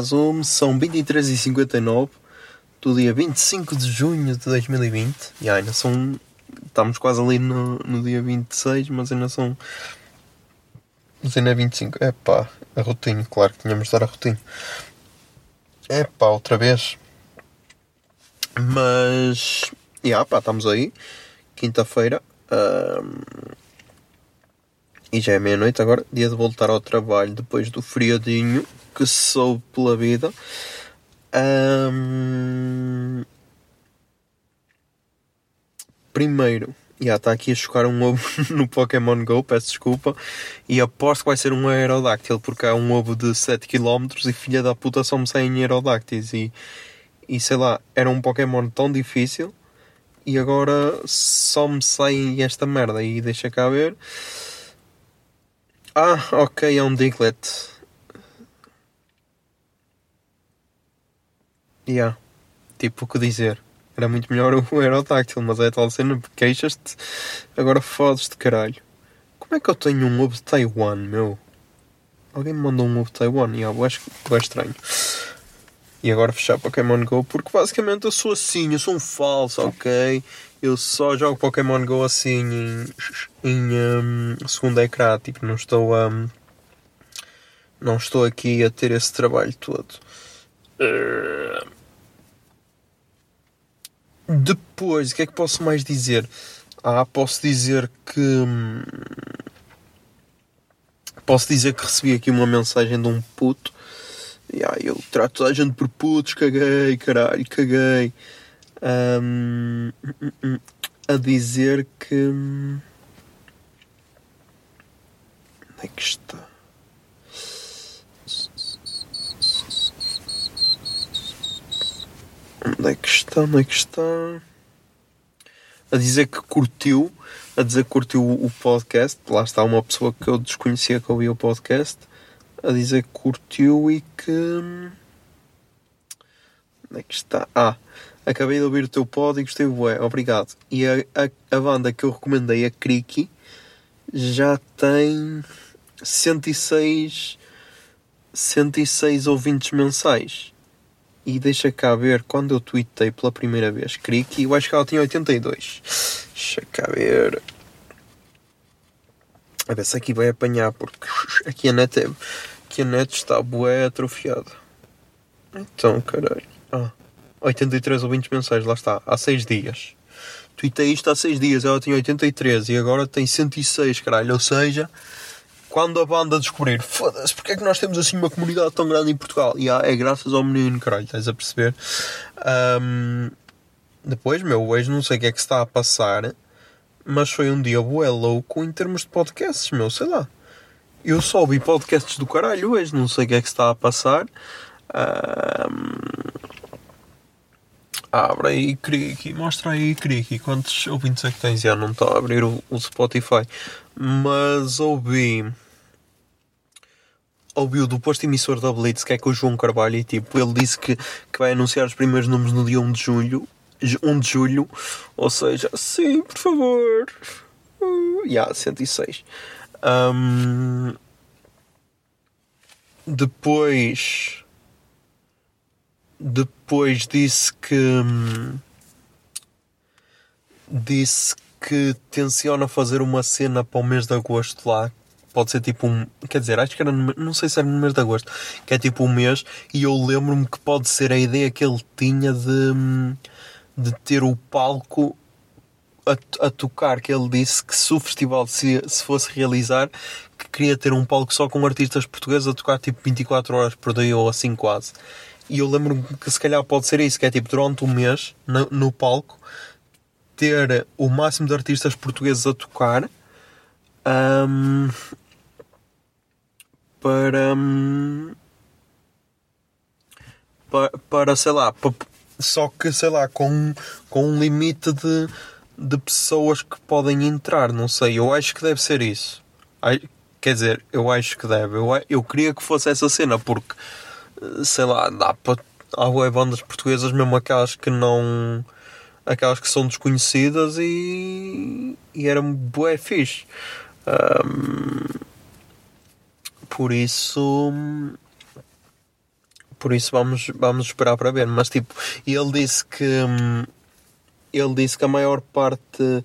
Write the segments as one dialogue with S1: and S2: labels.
S1: Zoom, são 23h59 do dia 25 de junho de 2020 e ainda são. Estamos quase ali no, no dia 26, mas ainda são. Mas ainda é 25. É pá, a rotina, claro que tínhamos de dar a rotina. É pá, outra vez. Mas. E yeah, pá, estamos aí. Quinta-feira. ahm, e já é meia-noite agora, dia de voltar ao trabalho depois do feriadinho que soube pela vida. Ahm, Primeiro, já está aqui a chocar um ovo no Pokémon GO, peço desculpa. E aposto que vai ser um Aerodáctil, porque há um ovo de 7km e filha da puta só me saem Aerodáctiles. E, e sei lá, era um Pokémon tão difícil e agora só me sai esta merda. E deixa cá ver. Ah, ok, é um Diglett. Yeah. Tipo, o que dizer? Era muito melhor o Aerodáctil, mas é tal cena, queixas-te, agora fodes-te, caralho. Como é que eu tenho um ovo de Taiwan, meu? Alguém me mandou um ovo de Taiwan? E eu acho que é estranho. E agora fechar Pokémon GO, porque basicamente eu sou assim, eu sou um falso, ok? Eu só jogo Pokémon GO assim em, em hum, segundo ecrã, tipo, não estou a. não estou aqui a ter esse trabalho todo. Eh, Depois, o que é que posso mais dizer? Ah, posso dizer que. hum, Posso dizer que recebi aqui uma mensagem de um puto. E ah, eu trato toda a gente por putos, caguei, caralho, caguei. Hum, a dizer que. Onde é que está? Onde é que está? Onde é que está? A dizer que curtiu, a dizer que curtiu o podcast. Lá está uma pessoa que eu desconhecia que ouvia o podcast. A dizer que curtiu e que. Onde é que está? Ah, acabei de ouvir o teu pod e gostei bué, obrigado. E a, a, a banda que eu recomendei, a Kriki, já tem 106, 106 ouvintes mensais. E deixa cá ver quando eu tweetei pela primeira vez Kriki, eu acho que ela tinha 82. Deixa cá ver. A ver se aqui vai apanhar, porque aqui a net, é, aqui a net está bué atrofiada. Então, caralho. Ah, 83 ouvintes mensais, lá está, há 6 dias. Tweetei isto há 6 dias, ela tinha 83 e agora tem 106, caralho. Ou seja, quando a banda descobrir, foda-se, porque é que nós temos assim uma comunidade tão grande em Portugal? E é graças ao menino, caralho, estás a perceber? Ahm, depois, meu, hoje não sei o que é que está a passar, mas foi um dia bué louco em termos de podcasts, meu, sei lá. Eu só ouvi podcasts do caralho hoje, não sei o que é que está a passar. Ahm, Abre aí, Kriki, mostra aí, Kriki, quantos ouvintes é que tens? Já não está a abrir o, o Spotify, mas ouvi. Ouvi o do posto emissor da Blitz, que é com o João Carvalho, e tipo, ele disse que, que vai anunciar os primeiros números no dia 1 de julho. 1 de julho, ou seja, sim, por favor. Uh, yeah, 106. Ahm, depois depois disse que hum, disse que tenciona fazer uma cena para o mês de agosto lá pode ser tipo um. Quer dizer, acho que era. No, não sei se era no mês de agosto, que é tipo um mês, e eu lembro-me que pode ser a ideia que ele tinha de. de ter o palco a, a tocar, que ele disse que se o festival se, se fosse realizar, que queria ter um palco só com artistas portugueses a tocar tipo 24 horas por dia ou assim quase. E eu lembro-me que se calhar pode ser isso, que é tipo durante um mês no, no palco ter o máximo de artistas portugueses a tocar ahm, para, hum, pa- para, sei lá, pa- só que sei lá, com, com um limite de, de pessoas que podem entrar, não sei, eu acho que deve ser isso. Quer dizer, eu acho que deve. Eu, eu queria que fosse essa cena, porque sei lá, dá para. Há bué bandas portuguesas, mesmo aquelas que não. aquelas que são desconhecidas e. e era bué fixe. Ahm, por isso. Por isso vamos, vamos esperar para ver. Mas tipo, ele disse que. Ele disse que a maior parte.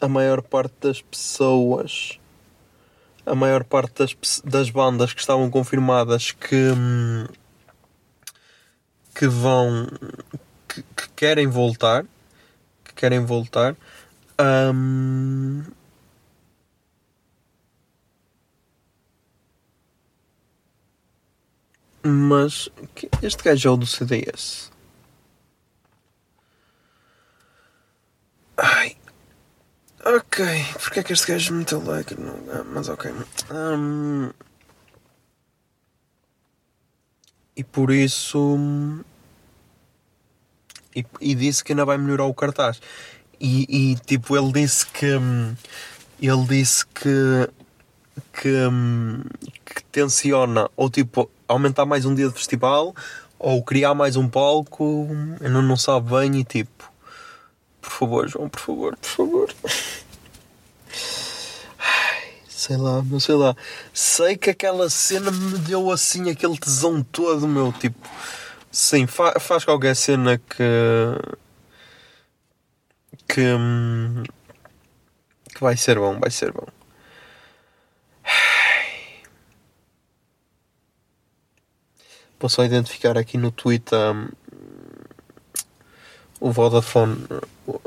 S1: A maior parte das pessoas a maior parte das, das bandas que estavam confirmadas que, hum, que vão que, que querem voltar que querem voltar hum, mas este gajo é o do CDS ai Ok, porque é que este gajo meteu like? Não, ah, mas ok. Hum, e por isso. E, e disse que ainda vai melhorar o cartaz. E, e, tipo, ele disse que. hum, Ele disse que. Que, hum, que tenciona ou tipo aumentar mais um dia de festival ou criar mais um palco. Ainda não sabe bem e tipo. Por favor, João, por favor, por favor. Sei lá, não sei lá. Sei que aquela cena me deu assim aquele tesão todo, meu. Tipo, sim, fa- faz qualquer cena que. que. que vai ser bom, vai ser bom. Vou só identificar aqui no Twitter hum, o Vodafone,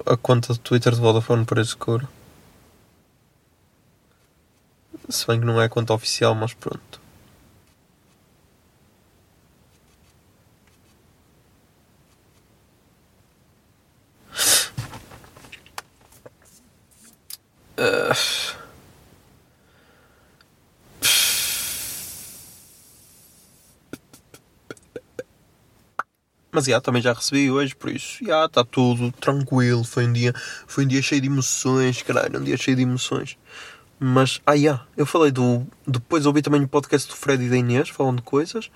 S1: a conta de Twitter de Vodafone para escuro. Se bem que não é a conta oficial, mas pronto. Mas já, também já recebi hoje, por isso já está tudo tranquilo. Foi um dia, foi um dia cheio de emoções, caralho, um dia cheio de emoções. Mas, ah, já, eu falei do. Depois ouvi também o podcast do Fred e da Inês, falando de coisas.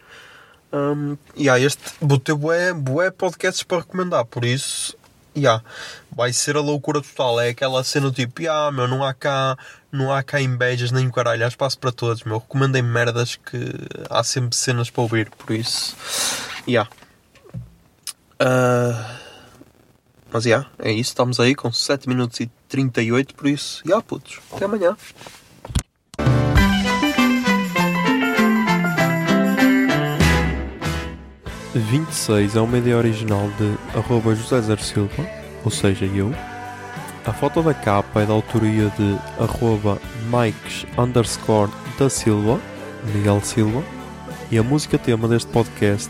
S1: Um, e ah, este vou ter bué, bué podcasts para recomendar, por isso, já, vai ser a loucura total. É aquela cena tipo, ah, meu, não há cá, não há cá invejas nem caralho, há espaço para todos, meu. Recomendem merdas que há sempre cenas para ouvir, por isso, já. Ah, mas já, é isso. Estamos aí com 7 minutos e 38, por isso, já, putos. Até amanhã.
S2: de 26 é uma ideia original de arroba José Zer Silva, ou seja, eu. A foto da capa é da autoria de arroba Mikes underscore da Silva, Miguel Silva. E a música tema deste podcast